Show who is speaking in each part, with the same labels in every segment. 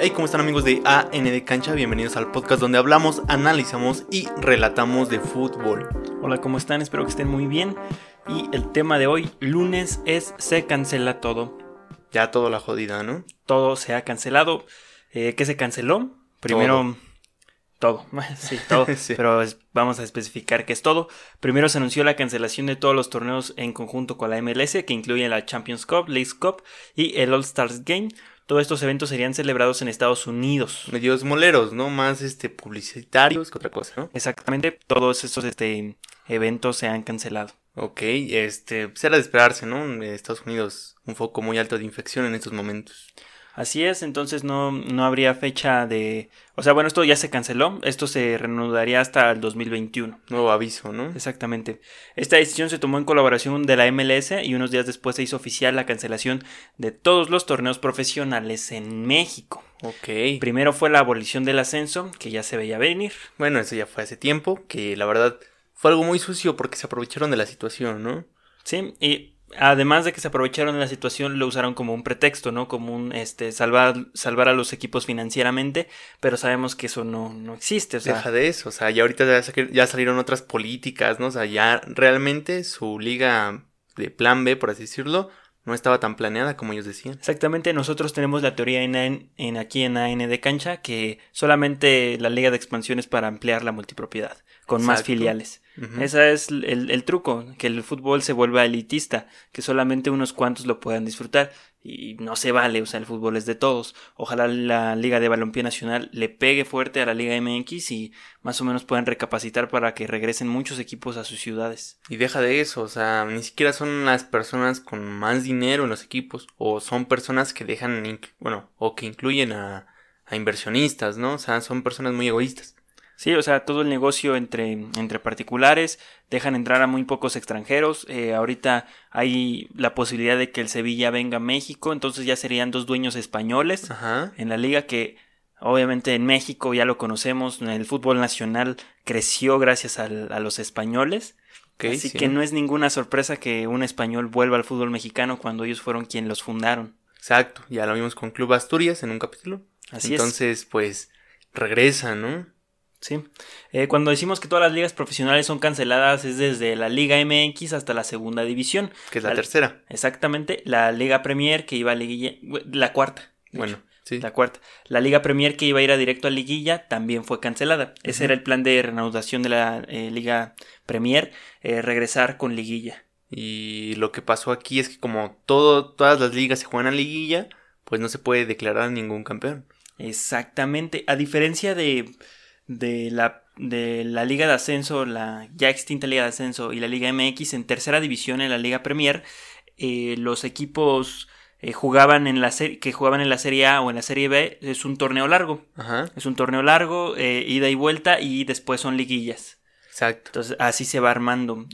Speaker 1: Hey, ¿cómo están amigos de AN de Cancha? Bienvenidos al podcast donde hablamos, analizamos y relatamos de fútbol.
Speaker 2: Hola, ¿cómo están? Espero que estén muy bien. Y el tema de hoy, lunes, es se cancela todo.
Speaker 1: Ya todo la jodida, ¿no?
Speaker 2: Todo se ha cancelado. Eh, ¿Qué se canceló? Primero, todo. sí, todo.
Speaker 1: Sí.
Speaker 2: Pero es- vamos a especificar qué es todo. Primero se anunció la cancelación de todos los torneos en conjunto con la MLS, que incluyen la Champions Cup, League Cup y el All Stars Game. Todos estos eventos serían celebrados en Estados Unidos.
Speaker 1: Medios moleros, ¿no? Más este publicitarios que otra cosa, ¿no?
Speaker 2: Exactamente, todos estos este, eventos se han cancelado.
Speaker 1: Ok, este, pues era de esperarse, ¿no? En Estados Unidos, un foco muy alto de infección en estos momentos.
Speaker 2: Así es, entonces no, no habría fecha de... O sea, bueno, esto ya se canceló, esto se reanudaría hasta el 2021.
Speaker 1: Nuevo aviso, ¿no?
Speaker 2: Exactamente. Esta decisión se tomó en colaboración de la MLS y unos días después se hizo oficial la cancelación de todos los torneos profesionales en México.
Speaker 1: Ok.
Speaker 2: Primero fue la abolición del ascenso, que ya se veía venir.
Speaker 1: Bueno, eso ya fue hace tiempo, que la verdad fue algo muy sucio porque se aprovecharon de la situación, ¿no?
Speaker 2: Sí, y además de que se aprovecharon de la situación, lo usaron como un pretexto, ¿no? Como un este salvar, salvar a los equipos financieramente, pero sabemos que eso no, no existe. O sea,
Speaker 1: Deja de eso, o sea, ya ahorita ya, sa- ya salieron otras políticas, ¿no? O sea, ya realmente su liga de plan B, por así decirlo, no estaba tan planeada como ellos decían.
Speaker 2: Exactamente, nosotros tenemos la teoría en, en aquí en AN de cancha que solamente la liga de expansión es para ampliar la multipropiedad con más filiales.
Speaker 1: Ujú.
Speaker 2: Ese es el, el truco, que el fútbol se vuelva elitista, que solamente unos cuantos lo puedan disfrutar y no se vale, o sea, el fútbol es de todos. Ojalá la Liga de Balompié Nacional le pegue fuerte a la Liga MX y más o menos puedan recapacitar para que regresen muchos equipos a sus ciudades.
Speaker 1: Y deja de eso, o sea, ni siquiera son las personas con más dinero en los equipos, o son personas que dejan, bueno, o que incluyen a, a inversionistas, ¿no? O sea, son personas muy egoístas.
Speaker 2: Sí, o sea, todo el negocio entre, entre particulares, dejan entrar a muy pocos extranjeros. eh, ahorita hay la posibilidad de que el Sevilla venga a México, entonces ya serían dos dueños españoles
Speaker 1: Ajá.
Speaker 2: en la liga que obviamente en México ya lo conocemos, el fútbol nacional creció gracias al- a los españoles. Así
Speaker 1: sí.
Speaker 2: que no es ninguna sorpresa que un español vuelva al fútbol mexicano cuando ellos fueron quienes los fundaron.
Speaker 1: Exacto, ya lo vimos con Club Asturias en un capítulo.
Speaker 2: Así es.
Speaker 1: Entonces, pues, regresa, ¿no?
Speaker 2: Sí. Eh, cuando decimos que todas las ligas profesionales son canceladas es desde la Liga MX hasta la segunda división.
Speaker 1: Que es la tercera.
Speaker 2: Exactamente, la Liga Premier que iba a liguilla, la cuarta.
Speaker 1: Bueno,
Speaker 2: hecho,
Speaker 1: sí.
Speaker 2: La cuarta. La Liga Premier que iba a ir a directo a liguilla también fue cancelada. Ese era el plan de reanudación de la eh, Liga Premier, eh, regresar con liguilla.
Speaker 1: Y lo que pasó aquí es que como todo, todas las ligas se juegan a liguilla, pues no se puede declarar ningún campeón.
Speaker 2: Exactamente. A diferencia de, de, la, de la Liga de Ascenso, la ya extinta Liga de Ascenso y la Liga MX, en tercera división en la Liga Premier, eh, los equipos eh, jugaban en la que jugaban en la Serie A o en la Serie B, es un torneo largo.
Speaker 1: Ajá,
Speaker 2: Es un torneo largo, eh, ida y vuelta, y después son liguillas.
Speaker 1: exacto.
Speaker 2: Entonces así se va armando.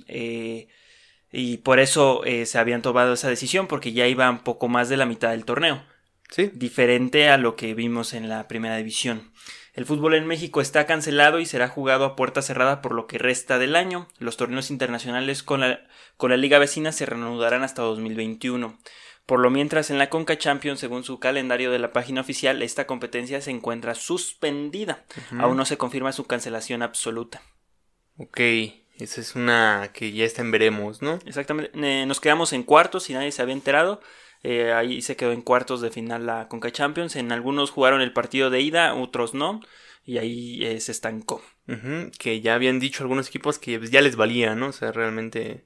Speaker 2: y por eso se habían tomado esa decisión, porque ya iban poco más de la mitad del torneo
Speaker 1: Sí,
Speaker 2: diferente a lo que vimos en la primera división. El fútbol en México está cancelado y será jugado a puerta cerrada por lo que resta del año. Los torneos internacionales con la, con la liga vecina se reanudarán hasta 2021. Por lo mientras en la Conca Champions, según su calendario de la página oficial, esta competencia se encuentra suspendida. Aún no se confirma su cancelación absoluta.
Speaker 1: Ok, esa es una que ya está en veremos, ¿no?
Speaker 2: Exactamente. Eh, nos quedamos en cuartos y nadie se había enterado. Eh, ahí se quedó en cuartos de final la Conca Champions. En algunos jugaron el partido de ida, otros no. Y ahí eh, se estancó.
Speaker 1: Que ya habían dicho algunos equipos que pues, ya les valía, ¿no? O sea, realmente,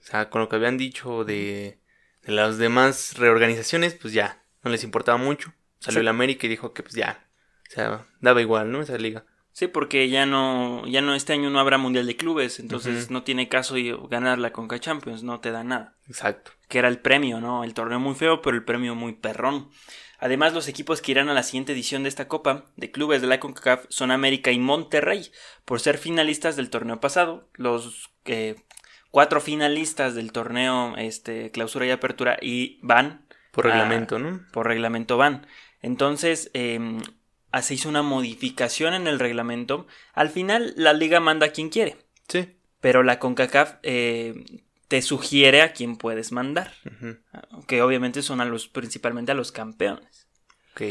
Speaker 1: o sea, con lo que habían dicho de, de las demás reorganizaciones, pues ya, no les importaba mucho. Salió
Speaker 2: Sí.
Speaker 1: el América y dijo que pues ya, o sea, daba igual, ¿no? Esa liga.
Speaker 2: Sí, porque ya no, ya no, este año no habrá Mundial de Clubes. Entonces no tiene caso ganar la Conca Champions. No te da nada.
Speaker 1: Exacto.
Speaker 2: que era el premio, ¿no? El torneo muy feo, pero el premio muy perrón. Además, los equipos que irán a la siguiente edición de esta copa de clubes de la CONCACAF son América y Monterrey, por ser finalistas del torneo pasado. Los eh, cuatro finalistas del torneo este, clausura y apertura y van
Speaker 1: Por reglamento, ¿no?
Speaker 2: por reglamento van. Entonces, eh, se hizo una modificación en el reglamento. Al final, la liga manda a quien quiere,
Speaker 1: Sí.
Speaker 2: pero la CONCACAF eh, te sugiere a quién puedes mandar.
Speaker 1: Ujú.
Speaker 2: Que obviamente son a los, principalmente a los campeones.
Speaker 1: Ok.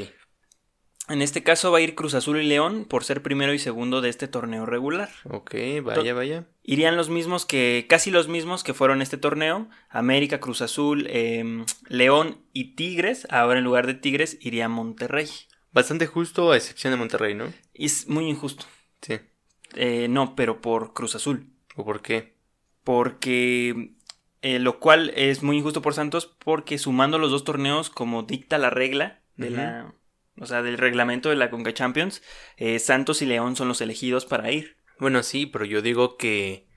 Speaker 2: En este caso va a ir Cruz Azul y León por ser primero y segundo de este torneo regular.
Speaker 1: Ok, vaya, vaya.
Speaker 2: Irían los mismos que, casi los mismos que fueron este torneo. América, Cruz Azul, em, León y Tigres. Ahora en lugar de Tigres iría Monterrey.
Speaker 1: Bastante justo a excepción de Monterrey, ¿no?
Speaker 2: Es muy injusto.
Speaker 1: Sí.
Speaker 2: Eh, no, pero por Cruz Azul.
Speaker 1: ¿O por qué?
Speaker 2: Porque eh, lo cual es muy injusto por Santos porque sumando los dos torneos como dicta la regla de la o sea del reglamento de la Conca Champions eh, Santos y León son los elegidos para ir
Speaker 1: Bueno, sí, pero yo digo que,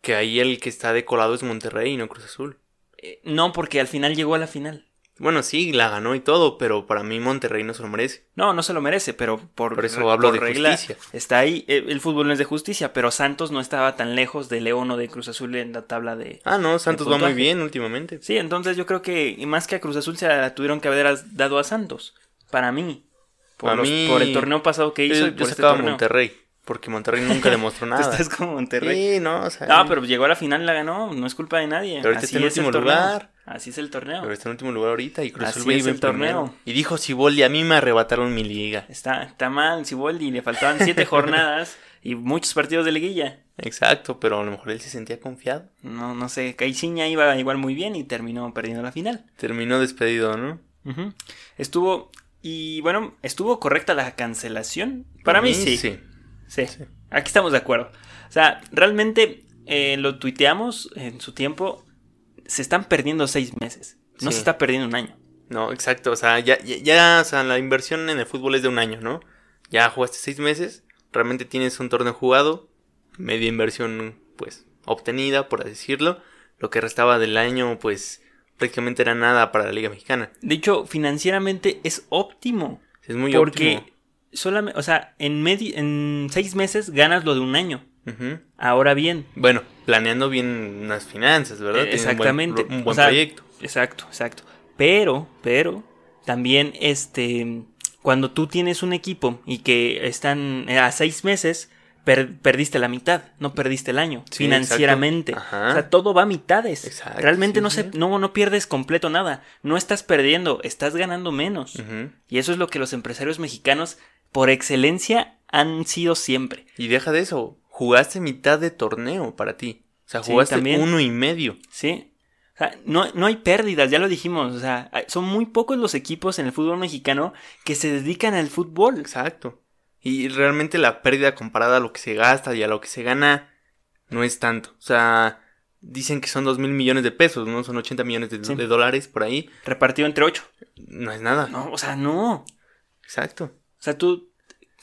Speaker 1: que ahí el que está decolado es Monterrey y no Cruz Azul.
Speaker 2: Eh, no porque al final llegó a la final
Speaker 1: Bueno, sí, la ganó y todo, pero para mí Monterrey no se lo merece.
Speaker 2: no no se lo merece pero por,
Speaker 1: Por eso hablo
Speaker 2: por
Speaker 1: de
Speaker 2: regla
Speaker 1: justicia.
Speaker 2: está ahí Eh, el fútbol no es de justicia pero Santos no estaba tan lejos de León o de Cruz Azul en la tabla de
Speaker 1: Ah, no, Santos va muy bien últimamente.
Speaker 2: sí entonces yo creo que y más que a Cruz Azul se la tuvieron que haber dado a Santos para mí por, los-
Speaker 1: mí-
Speaker 2: por el torneo pasado que hizo
Speaker 1: Yo,
Speaker 2: y
Speaker 1: yo
Speaker 2: por este
Speaker 1: a
Speaker 2: torneo.
Speaker 1: Monterrey, porque Monterrey nunca demostró
Speaker 2: Tú
Speaker 1: nada.
Speaker 2: estás como Monterrey.
Speaker 1: Sí, no, o sea,
Speaker 2: Ah, pero llegó a la final y la ganó. No es culpa de nadie.
Speaker 1: Pero ahorita
Speaker 2: Así
Speaker 1: está en
Speaker 2: es
Speaker 1: último
Speaker 2: torneo.
Speaker 1: lugar.
Speaker 2: Así es el torneo.
Speaker 1: pero está en último lugar ahorita y Cruz Azul
Speaker 2: el
Speaker 1: en primero.
Speaker 2: torneo.
Speaker 1: Y dijo Siboldi, a mí me arrebataron mi liga.
Speaker 2: Está, está mal, Siboldi. Le faltaban siete jornadas y muchos partidos de liguilla.
Speaker 1: Exacto, pero a lo mejor él se sentía confiado.
Speaker 2: No, no sé. Caixinha iba igual muy bien y terminó perdiendo la final.
Speaker 1: Terminó despedido, ¿no?
Speaker 2: Estuvo. Y bueno, estuvo correcta la cancelación. Para mí sí.
Speaker 1: Sí.
Speaker 2: Sí, aquí estamos de acuerdo. O sea, realmente eh, lo tuiteamos en su tiempo. Se están perdiendo seis meses. No
Speaker 1: Sí.
Speaker 2: se está perdiendo un año.
Speaker 1: No, exacto. O sea, ya, ya, ya, o sea, la inversión en el fútbol es de un año, ¿no? Ya jugaste seis meses, realmente tienes un torneo jugado, media inversión, pues, obtenida, por así decirlo. Lo que restaba del año, pues, prácticamente era nada para la Liga Mexicana.
Speaker 2: De hecho, financieramente es óptimo.
Speaker 1: Es muy
Speaker 2: porque
Speaker 1: óptimo.
Speaker 2: Solamente, o sea, en, medi- en seis meses ganas lo de un año. Ahora bien,
Speaker 1: Bueno, planeando bien unas finanzas, ¿verdad?
Speaker 2: Eh,
Speaker 1: Tiene un buen
Speaker 2: exactamente.
Speaker 1: Un
Speaker 2: O
Speaker 1: buen,
Speaker 2: sea,
Speaker 1: proyecto.
Speaker 2: exacto, exacto. Pero, pero, también este, cuando tú tienes un equipo y que están eh, a seis meses, per- perdiste la mitad, no perdiste el año,
Speaker 1: Sí,
Speaker 2: financieramente. O sea, todo va a mitades.
Speaker 1: Exacto,
Speaker 2: Realmente
Speaker 1: sí,
Speaker 2: no, se, no, no pierdes completo nada. No estás perdiendo, estás ganando menos.
Speaker 1: Ujú.
Speaker 2: Y eso es lo que los empresarios mexicanos, por excelencia, han sido siempre.
Speaker 1: Y deja de eso, jugaste mitad de torneo para ti. O sea,
Speaker 2: Sí,
Speaker 1: jugaste
Speaker 2: también.
Speaker 1: uno y medio.
Speaker 2: ¿Sí? O sea, no, no hay pérdidas, ya lo dijimos. O sea, son muy pocos los equipos en el fútbol mexicano que se dedican al fútbol.
Speaker 1: Exacto. Y realmente la pérdida comparada a lo que se gasta y a lo que se gana no es tanto. O sea, dicen que son dos mil millones de pesos, ¿no? Son 80 millones de,
Speaker 2: Sí.
Speaker 1: de dólares por ahí.
Speaker 2: Repartido entre ocho.
Speaker 1: No es nada.
Speaker 2: No, o sea, no.
Speaker 1: Exacto.
Speaker 2: O sea, tú,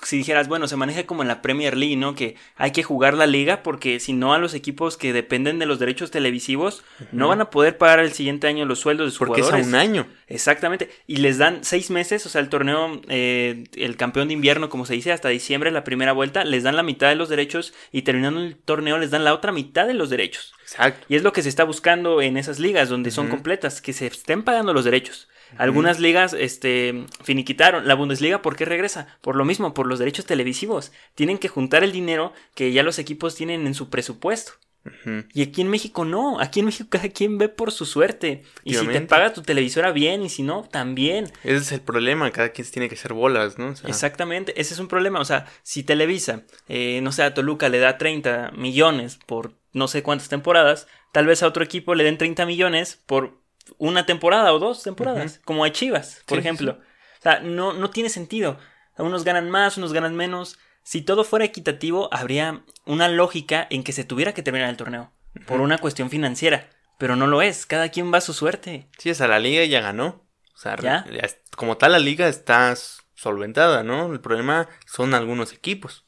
Speaker 2: si dijeras, bueno, se maneja como en la Premier League, ¿no? Que hay que jugar la liga porque si no a los equipos que dependen de los derechos televisivos no van a poder pagar el siguiente año los sueldos de sus
Speaker 1: Porque es a
Speaker 2: jugadores.
Speaker 1: un año.
Speaker 2: Exactamente. Y les dan seis meses, o sea, el torneo, eh, el campeón de invierno, como se dice, hasta diciembre, la primera vuelta, les dan la mitad de los derechos y terminando el torneo les dan la otra mitad de los derechos.
Speaker 1: Exacto.
Speaker 2: Y es lo que se está buscando en esas ligas donde son completas, que se estén pagando los derechos. Algunas ligas este, finiquitaron. La Bundesliga, ¿por qué regresa? Por lo mismo, por los derechos televisivos. Tienen que juntar el dinero que ya los equipos tienen en su presupuesto.
Speaker 1: Ujú.
Speaker 2: Y aquí en México no, aquí en México cada quien ve por su suerte. Y si te paga tu televisora bien y si no, también.
Speaker 1: Ese es el problema. Cada quien tiene que hacer bolas, ¿no? O sea,
Speaker 2: Exactamente, ese es un problema. O sea, si Televisa, eh, no sé, a Toluca le da 30 millones por no sé cuántas temporadas, tal vez a otro equipo le den 30 millones por una temporada o dos temporadas, como a Chivas, por
Speaker 1: Sí,
Speaker 2: ejemplo. O sea, no, no tiene sentido. Unos ganan más, unos ganan menos. Si todo fuera equitativo, habría una lógica en que se tuviera que terminar el torneo, por una cuestión financiera. Pero no lo es, cada quien va a su suerte.
Speaker 1: Sí, o sea, la liga ya ganó. O sea,
Speaker 2: ¿Ya?
Speaker 1: es- como tal la liga está solventada, ¿no? El problema son algunos equipos.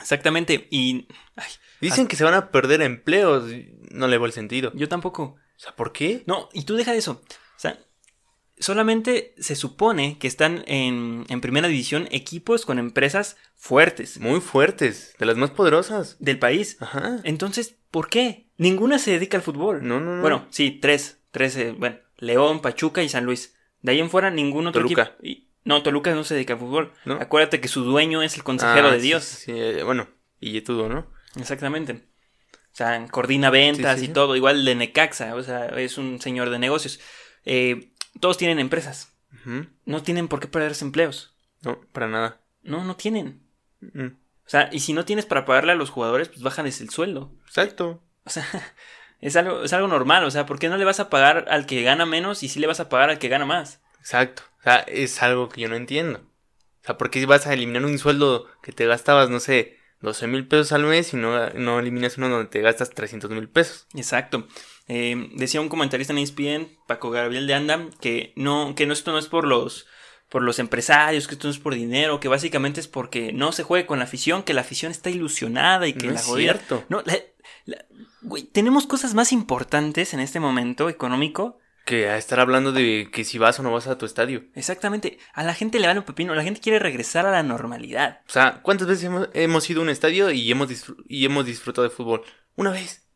Speaker 2: Exactamente, y ay,
Speaker 1: Dicen que se van a perder empleos. y No le veo el sentido.
Speaker 2: yo tampoco.
Speaker 1: O sea, ¿por qué?
Speaker 2: No, y tú deja de eso. O sea, solamente se supone que están en, en primera división equipos con empresas fuertes
Speaker 1: Muy fuertes, de las más poderosas.
Speaker 2: del país.
Speaker 1: Ajá.
Speaker 2: Entonces, ¿por qué? Ninguna se dedica al fútbol.
Speaker 1: No, no, no.
Speaker 2: Bueno, sí, tres. Tres, eh, bueno, León, Pachuca y San Luis. De ahí en fuera, ningún otro
Speaker 1: Toluca.
Speaker 2: Y- no, Toluca no se dedica al fútbol.
Speaker 1: ¿No?
Speaker 2: Acuérdate que su dueño es el consejero
Speaker 1: Ah,
Speaker 2: de
Speaker 1: sí,
Speaker 2: Dios.
Speaker 1: Sí, eh, bueno, y todo, ¿no?
Speaker 2: Exactamente. O sea, coordina ventas
Speaker 1: Sí, sí,
Speaker 2: y
Speaker 1: sí.
Speaker 2: todo. Igual de Necaxa, o sea, es un señor de negocios. Eh, todos tienen empresas. No tienen por qué perderse empleos.
Speaker 1: No, para nada.
Speaker 2: No, no tienen. O sea, y si no tienes para pagarle a los jugadores, pues bájales el sueldo.
Speaker 1: Exacto.
Speaker 2: O sea, es algo, es algo normal. O sea, ¿por qué no le vas a pagar al que gana menos y sí le vas a pagar al que gana más?
Speaker 1: Exacto. O sea, es algo que yo no entiendo. O sea, ¿por qué vas a eliminar un sueldo que te gastabas, no sé, 12 mil pesos al mes y no, no eliminas uno donde te gastas 300 mil pesos?
Speaker 2: Exacto. Eh, decía un comentarista en ESPN, Paco Gabriel de Anda, que no, que no, esto no es por los, por los empresarios, que esto no es por dinero, que básicamente es porque no se juegue con la afición, que la afición está ilusionada y que
Speaker 1: No
Speaker 2: la
Speaker 1: es
Speaker 2: jodida-
Speaker 1: cierto.
Speaker 2: No, la- la- güey, tenemos cosas más importantes en este momento económico.
Speaker 1: Que a estar hablando de que si vas o no vas a tu estadio.
Speaker 2: Exactamente. A la gente le vale un pepino. La gente quiere regresar a la normalidad.
Speaker 1: O sea, ¿cuántas veces hemos, hemos ido a un estadio y hemos, y hemos disfrutado de fútbol? Una vez.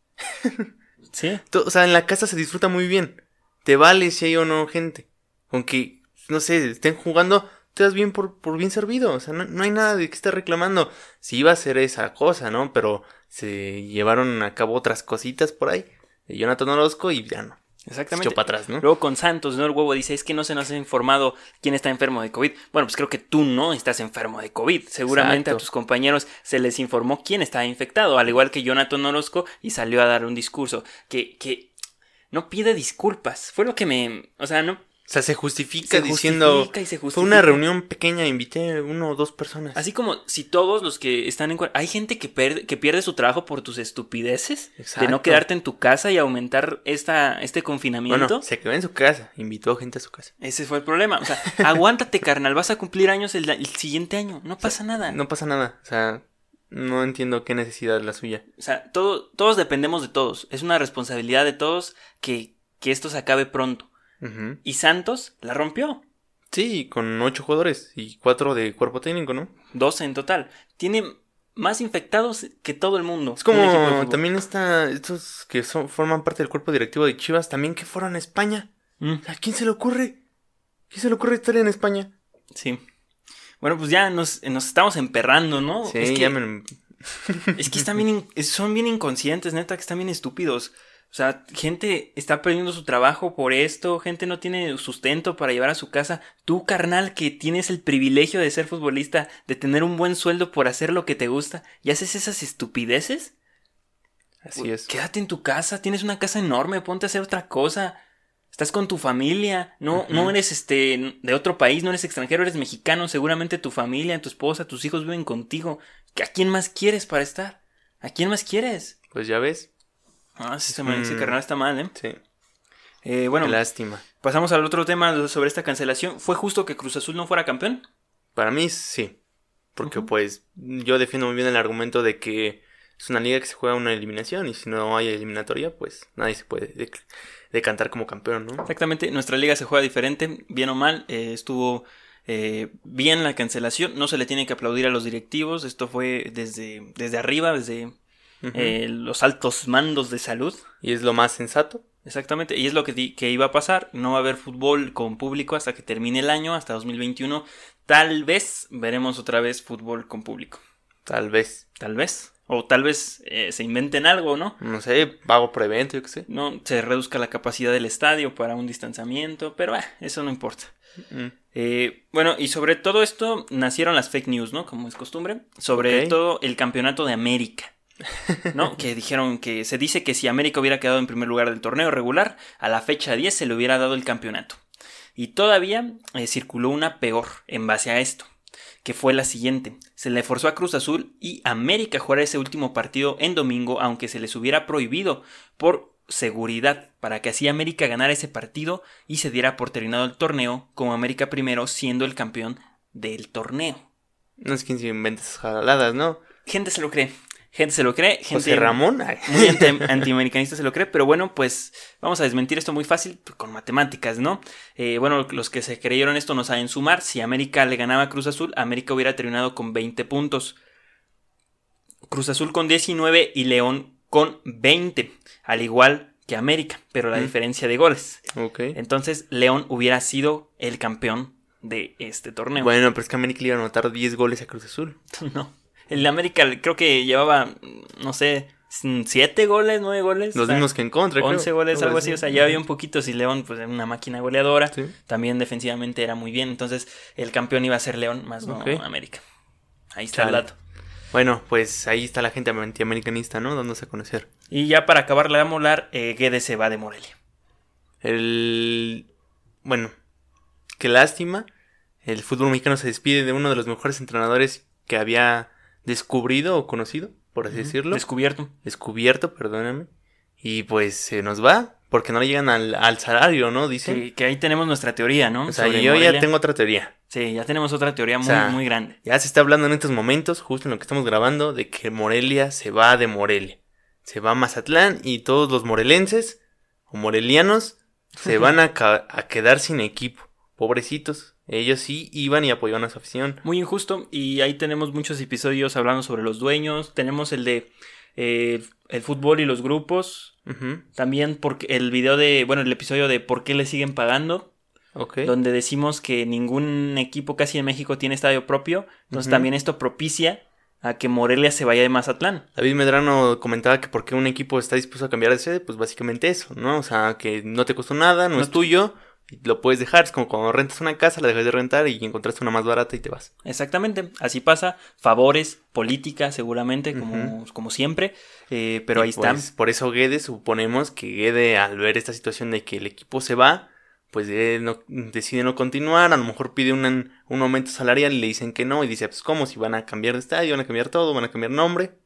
Speaker 2: Sí.
Speaker 1: O sea, en la casa se disfruta muy bien. Te vale si hay o no gente. Aunque, no sé, estén jugando, te das bien por, por bien servido. O sea, no, no hay nada de que estar reclamando. Si iba a ser esa cosa, ¿no? Pero se llevaron a cabo otras cositas por ahí. De Jonathan Orozco y ya no.
Speaker 2: Exactamente.
Speaker 1: echó para atrás, ¿no?
Speaker 2: Luego con Santos, ¿no? El huevo dice, es que no se nos ha informado quién está enfermo de COVID. Bueno, pues creo que tú no estás enfermo de COVID. Seguramente a tus compañeros se les informó quién estaba infectado, al igual que Jonathan Orozco, y salió a dar un discurso que, que no pide disculpas. Fue lo que me... O sea, no...
Speaker 1: O sea, se justifica
Speaker 2: Se
Speaker 1: diciendo...
Speaker 2: justifica y se
Speaker 1: Fue una reunión pequeña, invité uno o dos personas.
Speaker 2: Así como si todos los que están en... Hay gente que, que pierde su trabajo por tus estupideces, de no quedarte en tu casa y aumentar esta, este confinamiento.
Speaker 1: Bueno, se quedó en su casa, invitó gente a su casa.
Speaker 2: Ese fue el problema. O sea, aguántate, carnal. Vas a cumplir años el, el siguiente año. No pasa nada.
Speaker 1: No pasa nada, o sea, no entiendo qué necesidad es la suya.
Speaker 2: O sea, todo, todos dependemos de todos. Es una responsabilidad de todos que, que esto se acabe pronto. Y Santos la rompió.
Speaker 1: Sí, con ocho jugadores y cuatro de cuerpo técnico, ¿no?
Speaker 2: 12 en total. Tiene más infectados que todo el mundo.
Speaker 1: Es como también está, estos que son, forman parte del cuerpo directivo de Chivas, también que fueron a España.
Speaker 2: Mm,
Speaker 1: ¿A quién se le ocurre? ¿Quién se le ocurre estar en España?
Speaker 2: sí. Bueno, pues ya nos, nos estamos emperrando, ¿no?
Speaker 1: Sí,
Speaker 2: es que,
Speaker 1: ya me...
Speaker 2: es que están bien, son bien inconscientes, neta, que están bien estúpidos. O sea, gente está perdiendo su trabajo por esto, gente no tiene sustento para llevar a su casa. Tú, carnal, que tienes el privilegio de ser futbolista, de tener un buen sueldo por hacer lo que te gusta, y haces esas estupideces.
Speaker 1: Así es.
Speaker 2: Quédate en tu casa, tienes una casa enorme, ponte a hacer otra cosa. Estás con tu familia, no, no eres este de otro país, no eres extranjero, eres mexicano, seguramente tu familia, tu esposa, tus hijos viven contigo. ¿A quién más quieres para estar? ¿A quién más quieres?
Speaker 1: Pues ya ves.
Speaker 2: Ah, sí, ese, man- ese
Speaker 1: Mm.
Speaker 2: carnal está mal, ¿eh?
Speaker 1: Sí.
Speaker 2: Eh, Bueno,
Speaker 1: lástima.
Speaker 2: pasamos al otro tema sobre esta cancelación. ¿Fue justo que Cruz Azul no fuera campeón?
Speaker 1: Para mí sí. Porque pues yo defiendo muy bien el argumento de que es una liga que se juega una eliminación y si no hay eliminatoria pues nadie se puede dec- decantar como campeón, ¿no?
Speaker 2: Exactamente, nuestra liga se juega diferente, bien o mal, eh, estuvo eh, bien la cancelación, no se le tiene que aplaudir a los directivos, esto fue desde, desde arriba, desde Eh, los altos mandos de salud,
Speaker 1: Y es lo más sensato.
Speaker 2: exactamente, y es lo que, que iba a pasar, no va a haber fútbol con público hasta que termine el año, hasta 2021, tal vez veremos otra vez fútbol con público,
Speaker 1: Tal vez.
Speaker 2: tal vez, o tal vez eh, se inventen algo, ¿no?
Speaker 1: No sé, pago por evento, yo qué sé.
Speaker 2: No se reduzca la capacidad del estadio para un distanciamiento, pero ah, eso no importa.
Speaker 1: Mm.
Speaker 2: Eh, bueno, y sobre todo esto nacieron las fake news, ¿no? Como es costumbre. Sobre todo el campeonato de América. ¿No? que dijeron que se dice que si América hubiera quedado en primer lugar del torneo regular, a la fecha 10 se le hubiera dado el campeonato. Y todavía eh, circuló una peor en base a esto, que fue la siguiente. Se le forzó a Cruz Azul y América jugar ese último partido en domingo, aunque se les hubiera prohibido por seguridad, para que así América ganara ese partido y se diera por terminado el torneo, como América primero siendo el campeón del torneo.
Speaker 1: No es quien se inventa esas jaladas, ¿no?
Speaker 2: Gente se lo cree, gente se lo cree, gente
Speaker 1: José Ramón.
Speaker 2: Muy anti- antiamericanista se lo cree, pero bueno, pues vamos a desmentir esto muy fácil pues, con matemáticas, ¿no? Eh, bueno, los que se creyeron esto no saben sumar. Si América le ganaba a Cruz Azul, América hubiera terminado con 20 puntos. Cruz Azul con 19 y León con 20, al igual que América, pero la
Speaker 1: Mm.
Speaker 2: diferencia de goles. Entonces, León hubiera sido el campeón de este torneo.
Speaker 1: Bueno, pero es que América le iba a anotar 10 goles a Cruz Azul.
Speaker 2: No. El América creo que llevaba, no sé, siete goles, nueve goles.
Speaker 1: Los mismos que en contra,
Speaker 2: 11 goles, algo así. O sea, ya había un poquito. Si León, pues una máquina goleadora. También defensivamente era muy bien. Entonces, el campeón iba a ser León, más no América. Ahí está el dato.
Speaker 1: Bueno, pues ahí está la gente antiamericanista, ¿no? Dándose a conocer.
Speaker 2: Y ya para acabar la molar, eh, Guedes se va de Morelia.
Speaker 1: El. Bueno, qué lástima. El fútbol mexicano se despide de uno de los mejores entrenadores que había descubrido o conocido, por así decirlo.
Speaker 2: Descubierto.
Speaker 1: Descubierto, perdóname. Y pues se nos va, porque no le llegan al, salario, ¿no? Dicen.
Speaker 2: Sí, que ahí tenemos nuestra teoría, ¿no?
Speaker 1: O sea, yo ya tengo otra teoría.
Speaker 2: Sí, ya tenemos otra teoría muy, muy grande.
Speaker 1: Ya se está hablando en estos momentos, justo en lo que estamos grabando, de que Morelia se va de Morelia. Se va a Mazatlán y todos los morelenses o morelianos se van a, a quedar sin equipo. Pobrecitos. Ellos sí iban y apoyaban a su afición.
Speaker 2: Muy injusto. Y ahí tenemos muchos episodios hablando sobre los dueños. Tenemos el de eh, el fútbol y los grupos. También porque el video de, bueno, el episodio de por qué le siguen pagando. Donde decimos que ningún equipo casi en México tiene estadio propio. Entonces también esto propicia a que Morelia se vaya de Mazatlán.
Speaker 1: David Medrano comentaba que por qué un equipo está dispuesto a cambiar de sede, pues básicamente eso, ¿no? O sea, que no te costó nada, no, es tuyo, lo puedes dejar. Es como cuando rentas una casa, la dejas de rentar y encontraste una más barata y te vas.
Speaker 2: Exactamente, así pasa. Favores, política, seguramente, como, como siempre. Eh, pero ahí están.
Speaker 1: Pues, por eso Guede, suponemos que Guede, al ver esta situación de que el equipo se va, pues no, decide no continuar, a lo mejor pide un, un aumento salarial y le dicen que no, y dice, pues cómo, si van a cambiar de estadio, van a cambiar todo, van a cambiar nombre,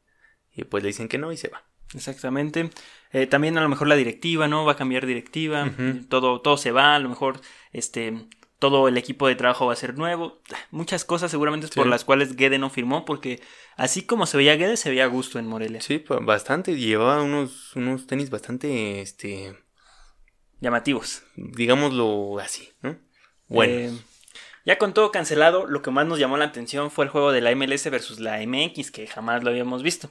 Speaker 1: y pues le dicen que no y se va.
Speaker 2: Exactamente. Eh, también a lo mejor la directiva, ¿no? Va a cambiar directiva, todo, todo se va, a lo mejor este todo el equipo de trabajo va a ser nuevo. Muchas cosas seguramente es por las cuales Guede no firmó, porque así como se veía Guede, se veía a gusto en Morelia.
Speaker 1: Sí, bastante, llevaba unos, unos tenis bastante, este,
Speaker 2: llamativos.
Speaker 1: Digámoslo así, ¿no? Bueno. Eh,
Speaker 2: ya con todo cancelado, lo que más nos llamó la atención fue el juego de la MLS versus la MX, que jamás lo habíamos visto.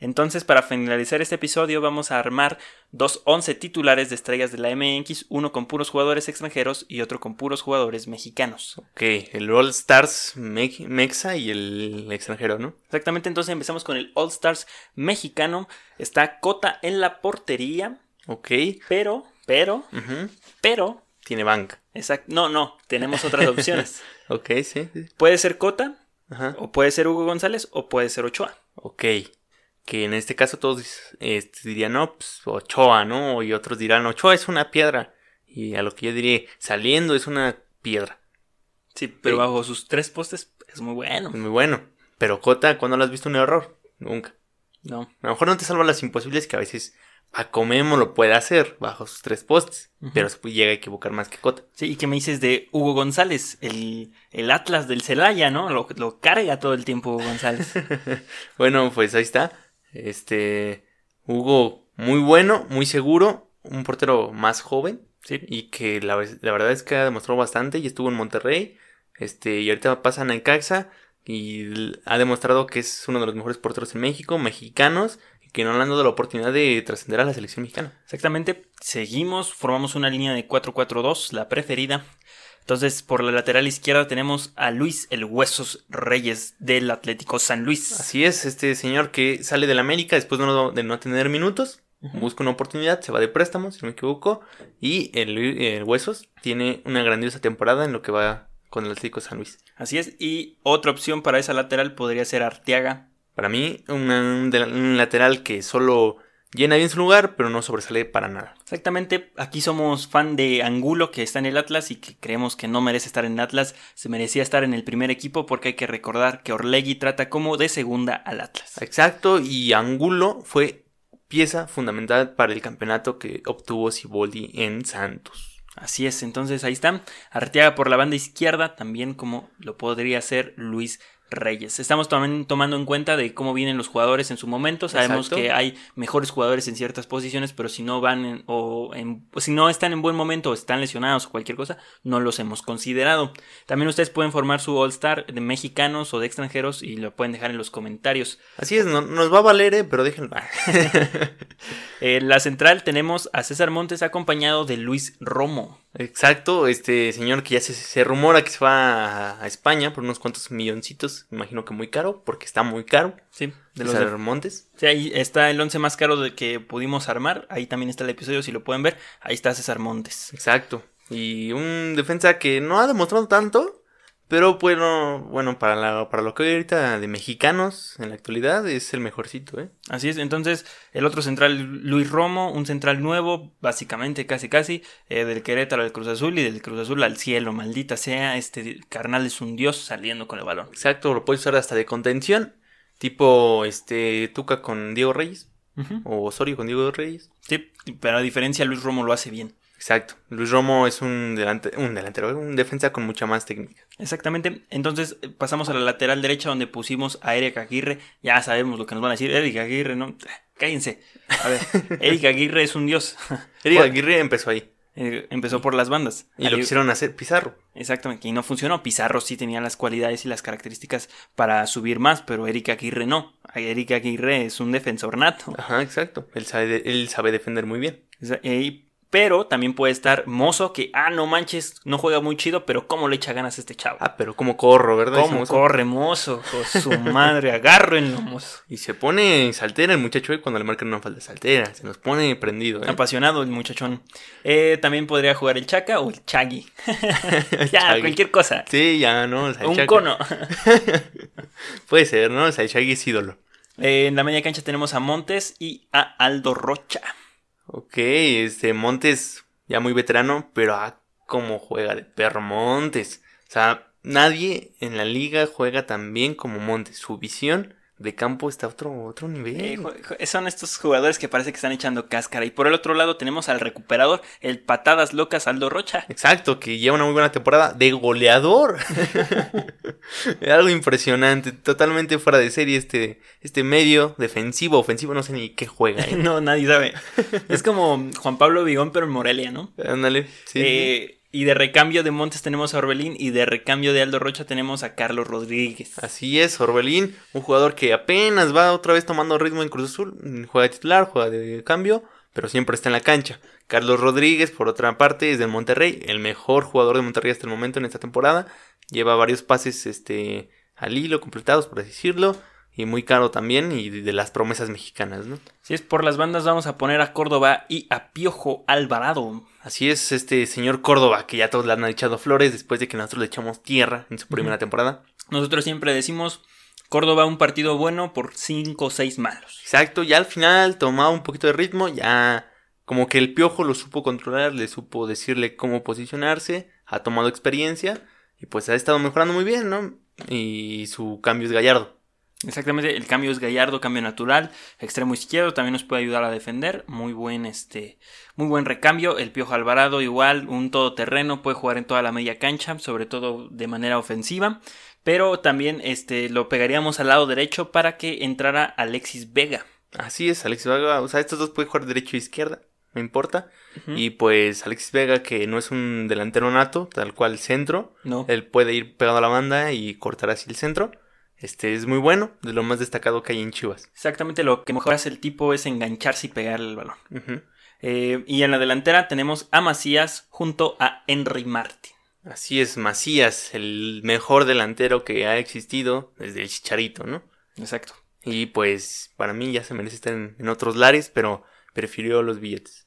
Speaker 2: Entonces, para finalizar este episodio, vamos a armar dos once titulares de estrellas de la MX, uno con puros jugadores extranjeros y otro con puros jugadores mexicanos.
Speaker 1: Ok, el All Stars Mexa y el extranjero, ¿no?
Speaker 2: Exactamente, entonces empezamos con el All Stars mexicano. Está Cota en la portería.
Speaker 1: Ok.
Speaker 2: Pero, pero, pero.
Speaker 1: Tiene banca.
Speaker 2: Exacto. No, no, tenemos otras opciones.
Speaker 1: ok, sí,
Speaker 2: Puede ser Cota, o puede ser Hugo González, o puede ser Ochoa.
Speaker 1: Ok. Que en este caso todos este, dirían, no, pues Ochoa, ¿no? Y otros dirán, Ochoa es una piedra. Y a lo que yo diría, saliendo es una piedra.
Speaker 2: Sí, pero bajo sus tres postes es muy bueno.
Speaker 1: Es muy bueno. Pero Cota, ¿cuándo lo has visto un error? Nunca.
Speaker 2: No.
Speaker 1: A lo mejor no te salva las imposibles que a veces a Comemo lo puede hacer bajo sus tres postes, pero se llega a equivocar más que Cota.
Speaker 2: Sí, ¿y qué me dices de Hugo González? El, el Atlas del Celaya, ¿no? Lo, lo carga todo el tiempo Hugo González.
Speaker 1: bueno, pues ahí está. Este. Hugo, muy bueno, muy seguro. Un portero más joven.
Speaker 2: Sí.
Speaker 1: Y que la, la verdad es que ha demostrado bastante y estuvo en Monterrey. Este, y ahorita pasa a Necaxa y ha demostrado que es uno de los mejores porteros en México, mexicanos, que no le han dado la oportunidad de trascender a la selección mexicana.
Speaker 2: Exactamente, seguimos, formamos una línea de 4-4-2, la preferida. Entonces, por la lateral izquierda tenemos a Luis El Huesos Reyes del Atlético San Luis.
Speaker 1: Así es, este señor que sale del América después de no, de no tener minutos, busca una oportunidad, se va de préstamo, si no me equivoco, y el, el Huesos tiene una grandiosa temporada en lo que va con el Atlético San Luis.
Speaker 2: Así es, y otra opción para esa lateral podría ser Arteaga
Speaker 1: para mí, un, lateral que solo llena bien su lugar, pero no sobresale para nada.
Speaker 2: Exactamente, aquí somos fan de Angulo que está en el Atlas y que creemos que no merece estar en el Atlas, se merecía estar en el primer equipo porque hay que recordar que Orlegui trata como de segunda al Atlas.
Speaker 1: Exacto, y Angulo fue pieza fundamental para el campeonato que obtuvo Siboldi en Santos.
Speaker 2: Así es, entonces ahí está. Arteaga por la banda izquierda, también como lo podría hacer Luis Reyes. Estamos también tomando en cuenta de cómo vienen los jugadores en su momento. Sabemos que hay mejores jugadores en ciertas posiciones, pero si no van o si no están en buen momento o están lesionados o cualquier cosa, no los hemos considerado. También ustedes pueden formar su All Star de mexicanos o de extranjeros y lo pueden dejar en los comentarios.
Speaker 1: Así es, no, nos va a valer, eh, pero déjenlo.
Speaker 2: en la central tenemos a César Montes acompañado de Luis Romo.
Speaker 1: Exacto, este señor que ya se, se rumora que se va a, a España por unos cuantos milloncitos, me imagino que muy caro, porque está muy caro,
Speaker 2: Sí,
Speaker 1: de
Speaker 2: los
Speaker 1: Montes.
Speaker 2: Sí, ahí está el 11 más caro de que pudimos armar. Ahí también está el episodio, si lo pueden ver. Ahí está César Montes.
Speaker 1: Exacto. Y un defensa que no ha demostrado tanto, pero bueno, bueno para, la, para lo que hay ahorita de mexicanos en la actualidad es el mejorcito, ¿eh?
Speaker 2: Así es, entonces el otro central, Luis Romo, un central nuevo, básicamente casi casi, eh, del Querétaro al Cruz Azul y del Cruz Azul al cielo, maldita sea, este carnal es un dios saliendo con el balón.
Speaker 1: Exacto, lo puedes usar hasta de contención, tipo este Tuca con Diego Reyes, o Osorio con Diego Reyes.
Speaker 2: Sí, pero a diferencia Luis Romo lo hace bien.
Speaker 1: Exacto, Luis Romo es un, delante, un delantero, un defensa con mucha más técnica.
Speaker 2: Exactamente, entonces eh, pasamos a la lateral derecha donde pusimos a Eric Aguirre, ya sabemos lo que nos van a decir, Eric Aguirre, no, cállense. A ver, Eric Aguirre es un dios.
Speaker 1: Eric Aguirre empezó ahí
Speaker 2: eh, empezó por las bandas.
Speaker 1: y lo quisieron hacer Pizarro.
Speaker 2: Exactamente, y no funcionó. Pizarro sí tenía las cualidades y las características para subir más, pero Eric Aguirre no. Eric Aguirre es un defensor nato.
Speaker 1: Ajá, exacto. Él sabe, él sabe defender muy bien.
Speaker 2: Eh, pero también puede estar Mozo, que, ah, no manches, no juega muy chido, pero cómo le echa ganas a este chavo.
Speaker 1: Ah, pero como corro, ¿verdad?
Speaker 2: ¿Cómo
Speaker 1: Decimos,
Speaker 2: corre Mozo? Con su madre, agárrenlo, Mozo.
Speaker 1: Y se pone saltera el muchacho eh, cuando le marcan una falta saltera. Se nos pone prendido, ¿eh?
Speaker 2: Apasionado el muchachón. Eh, también podría jugar el Chaca o el Chagui. ya,
Speaker 1: Chagui.
Speaker 2: cualquier cosa.
Speaker 1: Sí, ya, ¿no? O sea,
Speaker 2: Un
Speaker 1: Chaca-
Speaker 2: cono.
Speaker 1: Puede ser, ¿no? O sea, el Shaggy es ídolo.
Speaker 2: En la media cancha tenemos a Montes y a Aldo Rocha.
Speaker 1: Ok, este Montes ya muy veterano, pero ah, cómo juega de perro Montes. O sea, nadie en la liga juega tan bien como Montes. Su visión de campo está otro, otro nivel.
Speaker 2: Eh, son estos jugadores que parece que están echando cáscara. Y por el otro lado tenemos al recuperador, el patadas locas Aldo Rocha.
Speaker 1: Exacto, que lleva una muy buena temporada de goleador. Es Algo impresionante, totalmente fuera de serie este, este medio defensivo, ofensivo, no sé ni qué juega. ¿eh?
Speaker 2: No, nadie sabe. Es como Juan Pablo Vigón, pero en Morelia, ¿no?
Speaker 1: Ándale, sí.
Speaker 2: Eh, y de recambio de Montes tenemos a Orbelín y de recambio de Aldo Rocha tenemos a Carlos Rodríguez.
Speaker 1: Así es, Orbelín, un jugador que apenas va otra vez tomando ritmo en Cruz Azul, mm, juega de titular, juega de cambio, pero siempre está en la cancha. Carlos Rodríguez, por otra parte, es del Monterrey, el mejor jugador de Monterrey hasta el momento en esta temporada. Lleva varios pases este, al hilo, completados, por así decirlo, y muy caro también, y de las promesas mexicanas, ¿no?
Speaker 2: Si es por las bandas, vamos a poner a Córdoba y a Piojo Alvarado.
Speaker 1: Así es, este señor Córdoba, que ya todos le han echado flores después de que nosotros le echamos tierra en su primera temporada.
Speaker 2: Nosotros siempre decimos Córdoba un partido bueno por 5 o 6 malos.
Speaker 1: Exacto, ya al final tomaba un poquito de ritmo, ya como que el piojo lo supo controlar, le supo decirle cómo posicionarse, ha tomado experiencia y pues ha estado mejorando muy bien, ¿no? Y su cambio es gallardo.
Speaker 2: Exactamente, el cambio es Gallardo, cambio natural, extremo izquierdo también nos puede ayudar a defender, muy buen este, muy buen recambio, el Piojo Alvarado igual, un todoterreno, puede jugar en toda la media cancha, sobre todo de manera ofensiva, pero también este lo pegaríamos al lado derecho para que entrara Alexis Vega.
Speaker 1: Así es, Alexis Vega, o sea, estos dos pueden jugar derecho e izquierda, no importa. Y pues Alexis Vega, que no es un delantero nato, tal cual centro,
Speaker 2: no,
Speaker 1: él puede ir pegado a la banda y cortar así el centro. Este es muy bueno, de lo más destacado que hay en Chivas.
Speaker 2: exactamente lo que mejor hace el tipo es engancharse y pegarle el balón. Eh, y en la delantera tenemos a Macías junto a Henry Martin.
Speaker 1: Así es, Macías, el mejor delantero que ha existido desde el Chicharito, ¿no?
Speaker 2: Exacto.
Speaker 1: Y pues para mí ya se merece estar en, en otros lares, pero prefirió los billetes.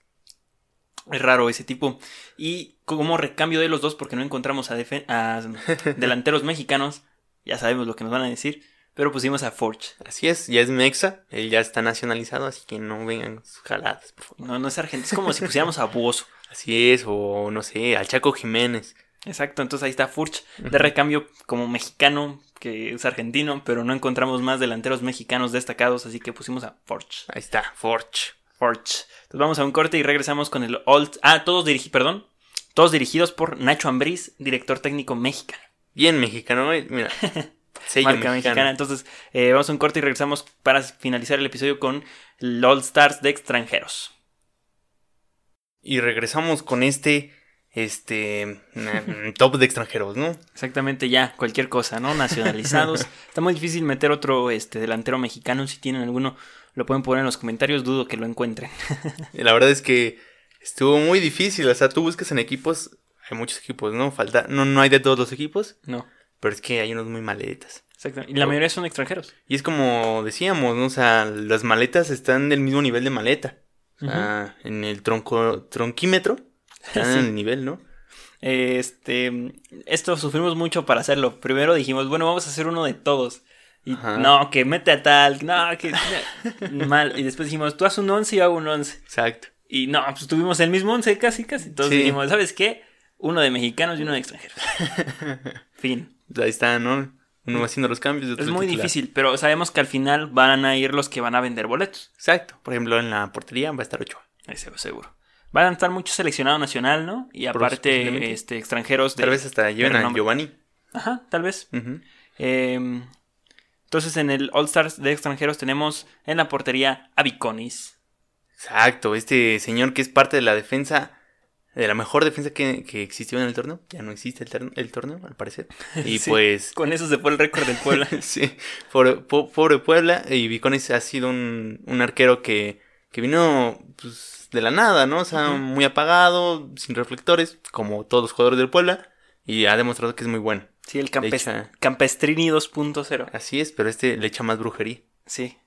Speaker 2: Es raro ese tipo. Y como recambio de los dos, porque no encontramos a, a delanteros mexicanos, ya sabemos lo que nos van a decir, pero pusimos a Forge.
Speaker 1: Así es, ya es Mexa, él ya está nacionalizado, así que no vengan sus jaladas, por favor.
Speaker 2: No, no es argentino, es como si pusiéramos a Buoso.
Speaker 1: Así es, o no sé, al Chaco Jiménez.
Speaker 2: Exacto, entonces ahí está Furch de recambio como mexicano, que es argentino, pero no encontramos más delanteros mexicanos destacados, así que pusimos a Forge.
Speaker 1: Ahí está, Forge.
Speaker 2: Forge. Entonces vamos a un corte y regresamos con el Old. Ah, todos dirigidos, perdón. Todos dirigidos por Nacho Ambriz, director técnico mexicano.
Speaker 1: Bien mexicano, mira. Sello
Speaker 2: marca
Speaker 1: mexicano.
Speaker 2: mexicana. Entonces, eh, vamos a un corte y regresamos para finalizar el episodio con el All Stars de extranjeros.
Speaker 1: Y regresamos con este, este, mm, top de extranjeros, ¿no?
Speaker 2: Exactamente, ya, cualquier cosa, ¿no? Nacionalizados. Está muy difícil meter otro este, delantero mexicano. Si tienen alguno, lo pueden poner en los comentarios. Dudo que lo encuentren.
Speaker 1: La verdad es que Estuvo muy difícil, o sea, tú buscas en equipos, hay muchos equipos, ¿no? Falta, no, no hay de todos los equipos,
Speaker 2: No,
Speaker 1: pero es que hay unos muy maletas.
Speaker 2: exacto. Y la mayoría son extranjeros.
Speaker 1: Y es como decíamos, ¿no? O sea, las maletas están del mismo nivel de maleta. O sea, en el tronco, tronquímetro, están
Speaker 2: Sí.
Speaker 1: en el nivel, ¿no?
Speaker 2: Este, esto sufrimos mucho para hacerlo. Primero dijimos, bueno, vamos a hacer uno de todos. Y
Speaker 1: Ajá.
Speaker 2: no, que mete a tal, no, que mal. Y después dijimos, tú haz un 11 y yo hago un 11.
Speaker 1: Exacto.
Speaker 2: Y no, pues tuvimos el mismo 11 casi, casi. Entonces
Speaker 1: Sí.
Speaker 2: dijimos, ¿sabes qué? Uno de mexicanos y uno de extranjeros. fin.
Speaker 1: Ahí está, ¿no? Uno haciendo los cambios. otro
Speaker 2: Es muy
Speaker 1: titular.
Speaker 2: difícil, pero sabemos que al final van a ir los que van a vender boletos.
Speaker 1: Exacto. Por ejemplo, en la portería va a estar Ochoa.
Speaker 2: Ese seguro. Van a estar mucho seleccionado nacional, ¿no? Y aparte, este, extranjeros de.
Speaker 1: Tal vez hasta lleven a. Giovanni.
Speaker 2: Ajá, tal vez. Eh, entonces en el All Stars de extranjeros tenemos en la portería a Viconis.
Speaker 1: Exacto. Este señor que es parte de la defensa, de la mejor defensa que, que existió en el torneo. Ya no existe el, tor- el torneo, al parecer. Y
Speaker 2: Sí.
Speaker 1: pues
Speaker 2: Con eso se fue el récord del Puebla.
Speaker 1: sí, pobre, po- pobre Puebla. Y Viconis ha sido un, un arquero que, que vino pues, de la nada, ¿no? O sea, muy apagado, sin reflectores, como todos los jugadores del Puebla. Y ha demostrado que es muy bueno.
Speaker 2: Sí, el Campes-
Speaker 1: echa-
Speaker 2: Campestrini 2.0.
Speaker 1: Así es, pero este le echa más brujería.
Speaker 2: Sí.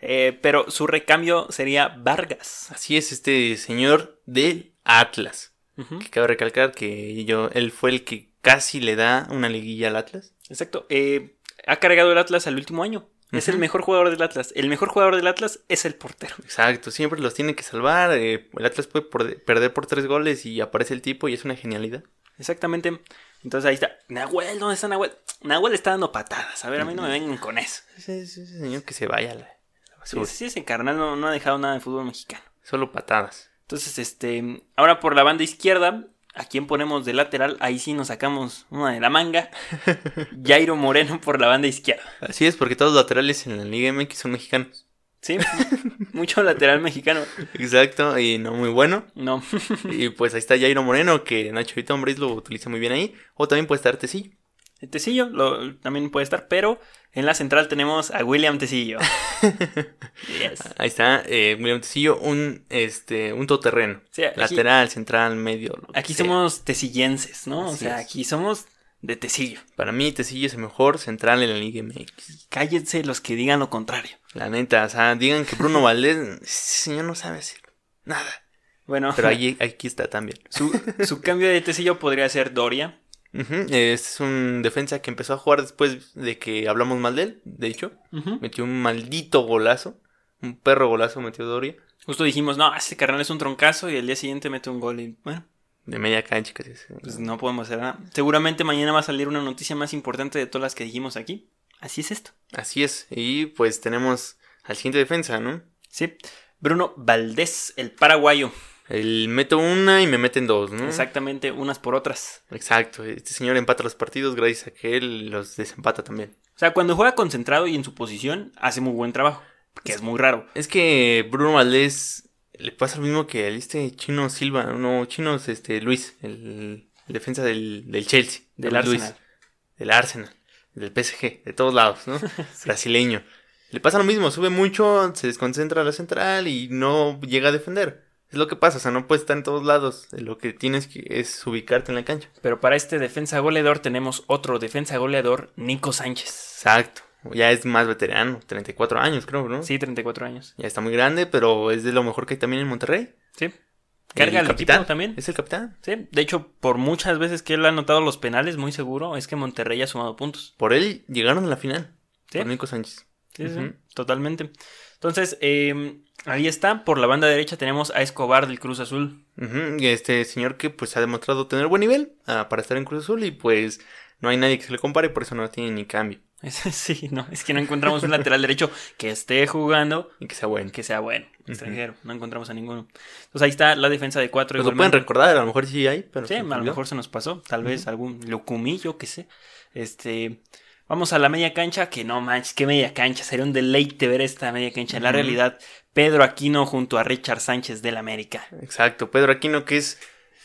Speaker 2: Eh, pero su recambio sería Vargas.
Speaker 1: Así es, este señor del Atlas. Que cabe recalcar que yo, él fue el que casi le da una liguilla al Atlas.
Speaker 2: Exacto. Eh, ha cargado el Atlas al último año. Es el mejor jugador del Atlas. El mejor jugador del Atlas es el portero.
Speaker 1: Exacto, siempre los tiene que salvar. eh, el Atlas puede por- perder por tres goles y aparece el tipo y es una genialidad.
Speaker 2: Exactamente. Entonces ahí está. Nahuel, ¿dónde está Nahuel? Nahuel está dando patadas. A ver, a mí no me vengan con eso.
Speaker 1: Ese, ese señor que se vaya a la, a la
Speaker 2: Sí,
Speaker 1: basura.
Speaker 2: sí, ese carnal no, no ha dejado nada de fútbol mexicano.
Speaker 1: Solo patadas.
Speaker 2: Entonces, este, ahora por la banda izquierda, ¿a quién ponemos de lateral? Ahí sí nos sacamos una de la manga. Jairo Moreno por la banda izquierda.
Speaker 1: Así es, porque todos los laterales en la Liga MX son mexicanos.
Speaker 2: ¿Sí? Mucho lateral mexicano.
Speaker 1: Exacto, y no muy bueno.
Speaker 2: No.
Speaker 1: Y pues ahí está Jairo Moreno, que Nacho Vito Hombres lo utiliza muy bien ahí. O también puede estar Tecillo.
Speaker 2: Tecillo lo- también puede estar, pero en la central tenemos a William Tecillo. Yes.
Speaker 1: Ahí está, eh, William Tecillo, un, este, un todoterreno.
Speaker 2: Sí, aquí,
Speaker 1: Lateral, central, medio.
Speaker 2: aquí
Speaker 1: sea.
Speaker 2: somos tecillenses, ¿no? o sea,
Speaker 1: es.
Speaker 2: aquí somos de Tecillo.
Speaker 1: Para mí, Tecillo es el mejor central en la Liga MX.
Speaker 2: Cállense los que digan lo contrario.
Speaker 1: La neta, o sea, digan que Bruno Valdés, señor no sabe hacer nada.
Speaker 2: Bueno,
Speaker 1: Pero ahí, aquí está también.
Speaker 2: su, su cambio de Tecillo podría ser Doria.
Speaker 1: Este es un defensa que empezó a jugar después de que hablamos mal de él, de hecho. Metió un maldito golazo. Un perro golazo metió Doria.
Speaker 2: Justo dijimos, no, este carnal es un troncazo y el día siguiente mete un gol y bueno,
Speaker 1: De media cancha
Speaker 2: pues no podemos hacer nada. Seguramente mañana va a salir una noticia más importante de todas las que dijimos aquí. Así es esto.
Speaker 1: Así es. Y pues tenemos al siguiente defensa, ¿no?
Speaker 2: Sí. Bruno Valdés, el paraguayo.
Speaker 1: El meto una y me meten dos, ¿no?
Speaker 2: Exactamente, unas por otras.
Speaker 1: Exacto. Este señor empata los partidos gracias a que él los desempata también.
Speaker 2: O sea, cuando juega concentrado y en su posición, hace muy buen trabajo. Que es muy raro.
Speaker 1: Es que Bruno Valdés le pasa lo mismo que al este chino Silva, no, chinos este Luis, el, el defensa del, del Chelsea,
Speaker 2: Del
Speaker 1: David Luis,
Speaker 2: Arsenal.
Speaker 1: del Arsenal, del PSG, de todos lados, ¿no? Brasileño. Le pasa lo mismo, sube mucho, se desconcentra a la central y no llega a defender. Es lo que pasa, o sea, no puedes estar en todos lados. Lo que tienes que es ubicarte en la cancha.
Speaker 2: Pero para este defensa goleador tenemos otro defensa goleador, Nico Sánchez.
Speaker 1: Exacto. Ya es más veterano, 34 años creo, ¿no?
Speaker 2: Sí, 34 años.
Speaker 1: Ya está muy grande, pero es de lo mejor que hay también en Monterrey.
Speaker 2: Sí. Carga
Speaker 1: El
Speaker 2: el
Speaker 1: capitán.
Speaker 2: equipo también.
Speaker 1: Es el capitán.
Speaker 2: Sí, de hecho, por muchas veces que él ha anotado los penales, muy seguro, es que Monterrey ha sumado puntos.
Speaker 1: Por él llegaron a la final.
Speaker 2: Sí.
Speaker 1: Por Nico Sánchez.
Speaker 2: Sí, sí, totalmente. Entonces, eh, ahí está. Por la banda derecha tenemos a Escobar del Cruz Azul.
Speaker 1: Este señor que pues ha demostrado tener buen nivel ah, para estar en Cruz Azul y pues no hay nadie que se le compare, por eso no tiene ni cambio.
Speaker 2: sí, no, es que no encontramos un lateral derecho que esté jugando,
Speaker 1: Y que sea bueno.
Speaker 2: que sea bueno, extranjero. No encontramos a ninguno. Entonces ahí está la defensa de cuatro.
Speaker 1: Pues lo pueden recordar, a lo mejor sí hay, pero
Speaker 2: Sí, a lo mejor se nos pasó. Tal vez algún lucumillo, que sé. Este. Vamos a la media cancha, que no manches, qué media cancha. Sería un deleite ver esta media cancha. En la realidad, Pedro Aquino junto a Richard Sánchez del América.
Speaker 1: Exacto, Pedro Aquino que es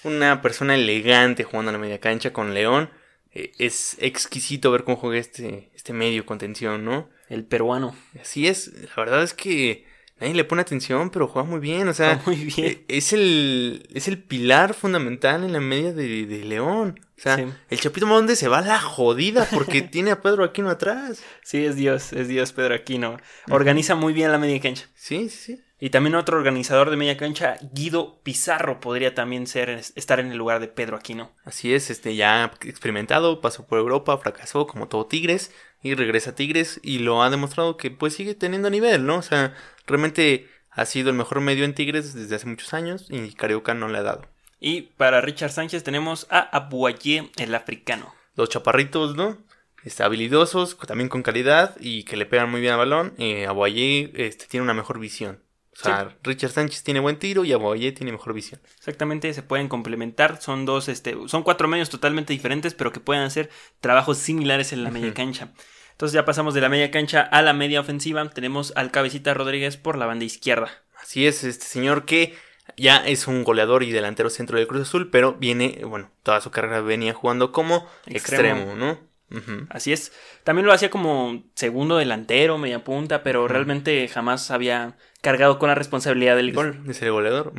Speaker 1: una persona elegante jugando en la media cancha con León. Eh, es exquisito ver cómo juega este, este medio contención, ¿no?
Speaker 2: El peruano.
Speaker 1: Así es, la verdad es que nadie le pone atención, pero juega muy bien. O sea,
Speaker 2: muy bien.
Speaker 1: e- es el, es el pilar fundamental en la media de, de León. O sea,
Speaker 2: Sí.
Speaker 1: el Chapito Montes se va a la jodida porque tiene a Pedro Aquino atrás.
Speaker 2: Sí, es Dios, es Dios Pedro Aquino. Organiza muy bien la media cancha.
Speaker 1: Sí, sí, sí.
Speaker 2: Y también otro organizador de media cancha, Guido Pizarro, podría también ser estar en el lugar de Pedro Aquino.
Speaker 1: Así es, este ya experimentado, pasó por Europa, fracasó como todo Tigres y regresa a Tigres y lo ha demostrado que pues sigue teniendo nivel, ¿no? O sea, realmente ha sido el mejor medio en Tigres desde hace muchos años y Carioca no le ha dado.
Speaker 2: Y para Richard Sánchez tenemos a Abuayé, el africano.
Speaker 1: Los chaparritos, ¿no? Este, habilidosos, también con calidad y que le pegan muy bien al balón. Eh, Abuayé este, tiene una mejor visión. O sea, Richard Sánchez tiene buen tiro y Abuayé tiene mejor visión.
Speaker 2: Exactamente, se pueden complementar. Son dos, este, son cuatro medios totalmente diferentes, pero que pueden hacer trabajos similares en la media cancha. Entonces ya pasamos de la media cancha a la media ofensiva. Tenemos al Cabecita Rodríguez por la banda izquierda.
Speaker 1: Así es, este señor que ya es un goleador y delantero centro del Cruz Azul, pero viene, bueno, toda su carrera venía jugando como
Speaker 2: Extremo.
Speaker 1: extremo, ¿no?
Speaker 2: Así es. También lo hacía como segundo delantero, media punta, pero realmente jamás había cargado con la responsabilidad del gol.
Speaker 1: Es, es el goleador.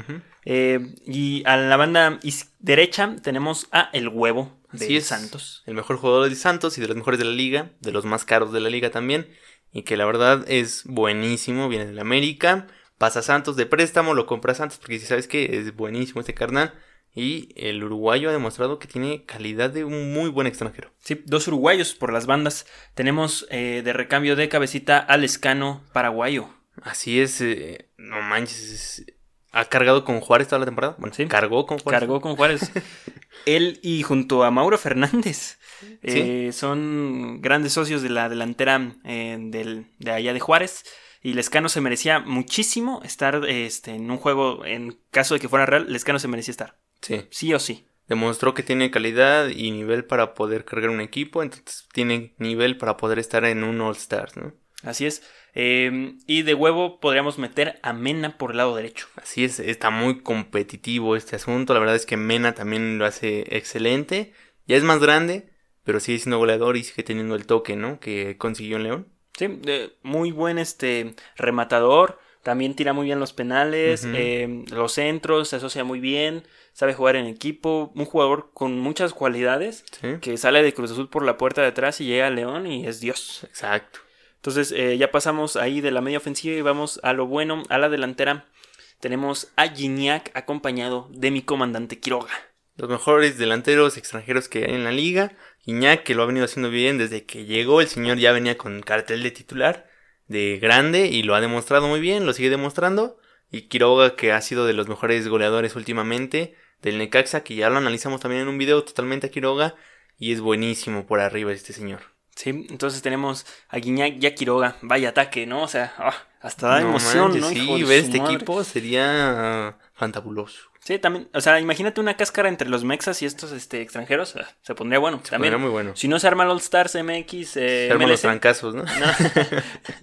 Speaker 2: Eh, y a la banda derecha tenemos a El Huevo de
Speaker 1: Así es.
Speaker 2: Santos.
Speaker 1: El mejor jugador de Santos y de los mejores de la liga, de los más caros de la liga también, y que la verdad es buenísimo, viene del América, pasa a Santos de préstamo, lo compra Santos porque si sabes que es buenísimo este carnal. Y el uruguayo ha demostrado que tiene calidad de un muy buen extranjero.
Speaker 2: Sí, dos uruguayos por las bandas. Tenemos eh, de recambio de cabecita al escano paraguayo.
Speaker 1: Así es, eh, no manches, es- ha cargado con Juárez toda la temporada. Bueno,
Speaker 2: Sí.
Speaker 1: cargó con Juárez.
Speaker 2: Cargó con Juárez. Él y junto a Mauro Fernández. eh, son grandes socios de la delantera eh, del- de allá de Juárez. Y Lescano se merecía muchísimo estar este, en un juego. En caso de que fuera real, Lescano se merecía estar.
Speaker 1: Sí,
Speaker 2: Sí o sí.
Speaker 1: demostró que tiene calidad y nivel para poder cargar un equipo, entonces tiene nivel para poder estar en un All Stars, ¿no?
Speaker 2: Así es. Eh, y de huevo podríamos meter a Mena por el lado derecho.
Speaker 1: Así es, está muy competitivo este asunto. La verdad es que Mena también lo hace excelente. Ya es más grande, pero sigue siendo goleador y sigue teniendo el toque, ¿no? Que consiguió en León.
Speaker 2: Sí, muy buen este rematador. También tira muy bien los penales, eh, los centros, se asocia muy bien, sabe jugar en equipo. Un jugador con muchas cualidades
Speaker 1: Sí.
Speaker 2: que sale de Cruz Azul por la puerta de atrás y llega a León y es Dios.
Speaker 1: Exacto.
Speaker 2: Entonces eh, ya pasamos ahí de la media ofensiva y vamos a lo bueno, a la delantera. Tenemos a Gignac acompañado de mi comandante Quiroga.
Speaker 1: Los mejores delanteros extranjeros que hay en la liga. Iñak, que lo ha venido haciendo bien desde que llegó. El señor ya venía con cartel de titular, de grande, y lo ha demostrado muy bien, lo sigue demostrando. Y Quiroga, que ha sido de los mejores goleadores últimamente, del Necaxa, que ya lo analizamos también en un video totalmente a Quiroga. Y es buenísimo por arriba este señor.
Speaker 2: Sí, entonces tenemos a Guiñac y a Quiroga. Vaya ataque, ¿no? O sea, ah, hasta da
Speaker 1: No
Speaker 2: emoción,
Speaker 1: manches,
Speaker 2: ¿no?
Speaker 1: Sí,
Speaker 2: Hijo de
Speaker 1: ver este
Speaker 2: madre.
Speaker 1: equipo sería fantabuloso.
Speaker 2: Sí, también, o sea, imagínate una cáscara entre los mexas y estos este, extranjeros. ah, se pondría bueno. también,
Speaker 1: Sería muy bueno.
Speaker 2: si no se arma el All Stars MX, eh,
Speaker 1: Se arman los trancazos, ¿no?
Speaker 2: no,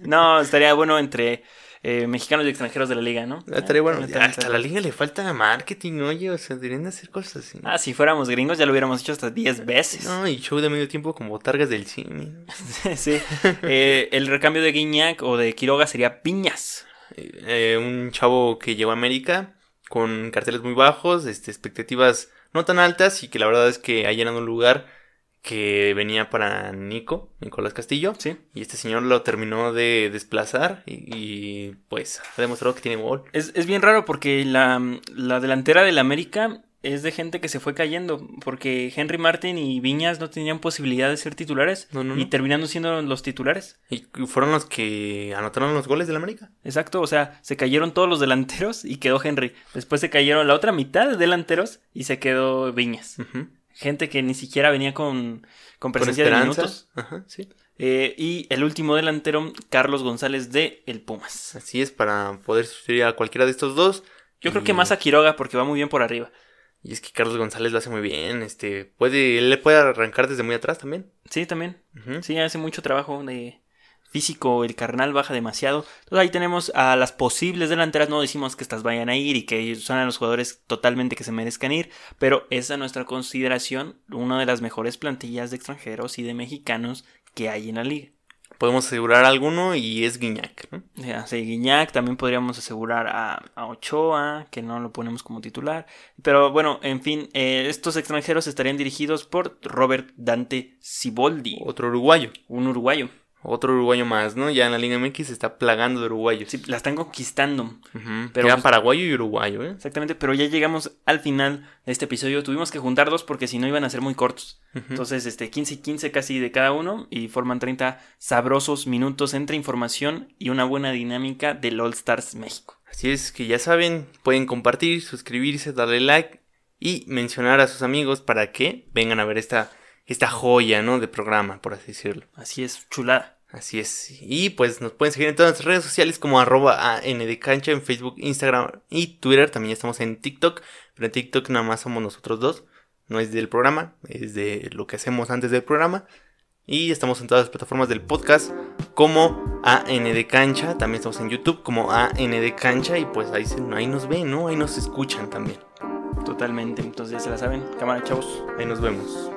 Speaker 2: no, estaría bueno entre eh, mexicanos y extranjeros de la liga, ¿no?
Speaker 1: Ah, Estaría bueno. Hasta la liga le falta marketing, oye. O sea, deberían de hacer cosas así.
Speaker 2: Ah, si fuéramos gringos ya lo hubiéramos hecho hasta 10 veces.
Speaker 1: No, y show de medio tiempo como targas del cine.
Speaker 2: sí. Eh, el recambio de Guiñac o de Quiroga sería Piñas.
Speaker 1: Eh, un chavo que llegó a América con carteles muy bajos, este, expectativas no tan altas y que la verdad es que ha llenado un lugar que venía para Nico, Nicolás Castillo.
Speaker 2: Sí.
Speaker 1: Y este señor lo terminó de desplazar y, y, pues ha demostrado que tiene gol.
Speaker 2: Es, es bien raro porque la, la delantera del América es de gente que se fue cayendo. Porque Henry Martin y Viñas no tenían posibilidad de ser titulares.
Speaker 1: No, no,
Speaker 2: Y terminando siendo los titulares.
Speaker 1: Y fueron los que anotaron los goles del América.
Speaker 2: Exacto, o sea, se cayeron todos los delanteros y quedó Henry. Después se cayeron la otra mitad de delanteros y se quedó Viñas. Gente que ni siquiera venía con, con
Speaker 1: Con
Speaker 2: presencia de minutos.
Speaker 1: Ajá, sí.
Speaker 2: Eh, y el último delantero, Carlos González de El Pumas.
Speaker 1: Así es, para poder sustituir a cualquiera de estos dos.
Speaker 2: Yo creo que más a Quiroga porque va muy bien por arriba.
Speaker 1: Y es que Carlos González lo hace muy bien. Este, puede, él le puede arrancar desde muy atrás también.
Speaker 2: Sí, también. Sí, hace mucho trabajo de físico, el carnal baja demasiado. Entonces ahí tenemos a las posibles delanteras, no decimos que estas vayan a ir y que son a los jugadores totalmente que se merezcan ir, pero es a nuestra consideración una de las mejores plantillas de extranjeros y de mexicanos que hay en la liga.
Speaker 1: podemos asegurar alguno y es Guiñac, ¿no?
Speaker 2: Ya, sí, Guiñac, también podríamos asegurar a, a, Ochoa, que no lo ponemos como titular. Pero bueno, en fin, eh, estos extranjeros estarían dirigidos por Robert Dante Ciboldi.
Speaker 1: Otro uruguayo.
Speaker 2: Un uruguayo.
Speaker 1: Otro uruguayo más, ¿no? Ya en la Liga MX se está plagando de uruguayos.
Speaker 2: Sí, la están conquistando.
Speaker 1: Uh pero paraguayo y uruguayo, ¿eh?
Speaker 2: Exactamente, pero ya llegamos al final de este episodio. Tuvimos que juntar dos porque si no iban a ser muy cortos. Uh -huh. Entonces, este, 15 y 15 casi de cada uno y forman 30 sabrosos minutos entre información y una buena dinámica del All Stars México.
Speaker 1: Así es que ya saben, pueden compartir, suscribirse, darle like y mencionar a sus amigos para que vengan a ver esta, esta joya, ¿no? De programa, por así decirlo.
Speaker 2: Así es, chulada.
Speaker 1: Así es. Y pues nos pueden seguir en todas las redes sociales como arroba ANDcancha en Facebook, Instagram y Twitter. También estamos en TikTok. Pero en TikTok nada más somos nosotros dos. No es del programa, es de lo que hacemos antes del programa. Y estamos en todas las plataformas del podcast como AND Cancha. También estamos en YouTube como AND Cancha. Y pues ahí, se, ahí nos ven, ¿no? Ahí nos escuchan también.
Speaker 2: Totalmente. Entonces ya se la saben. Cámara, chavos.
Speaker 1: Ahí nos vemos.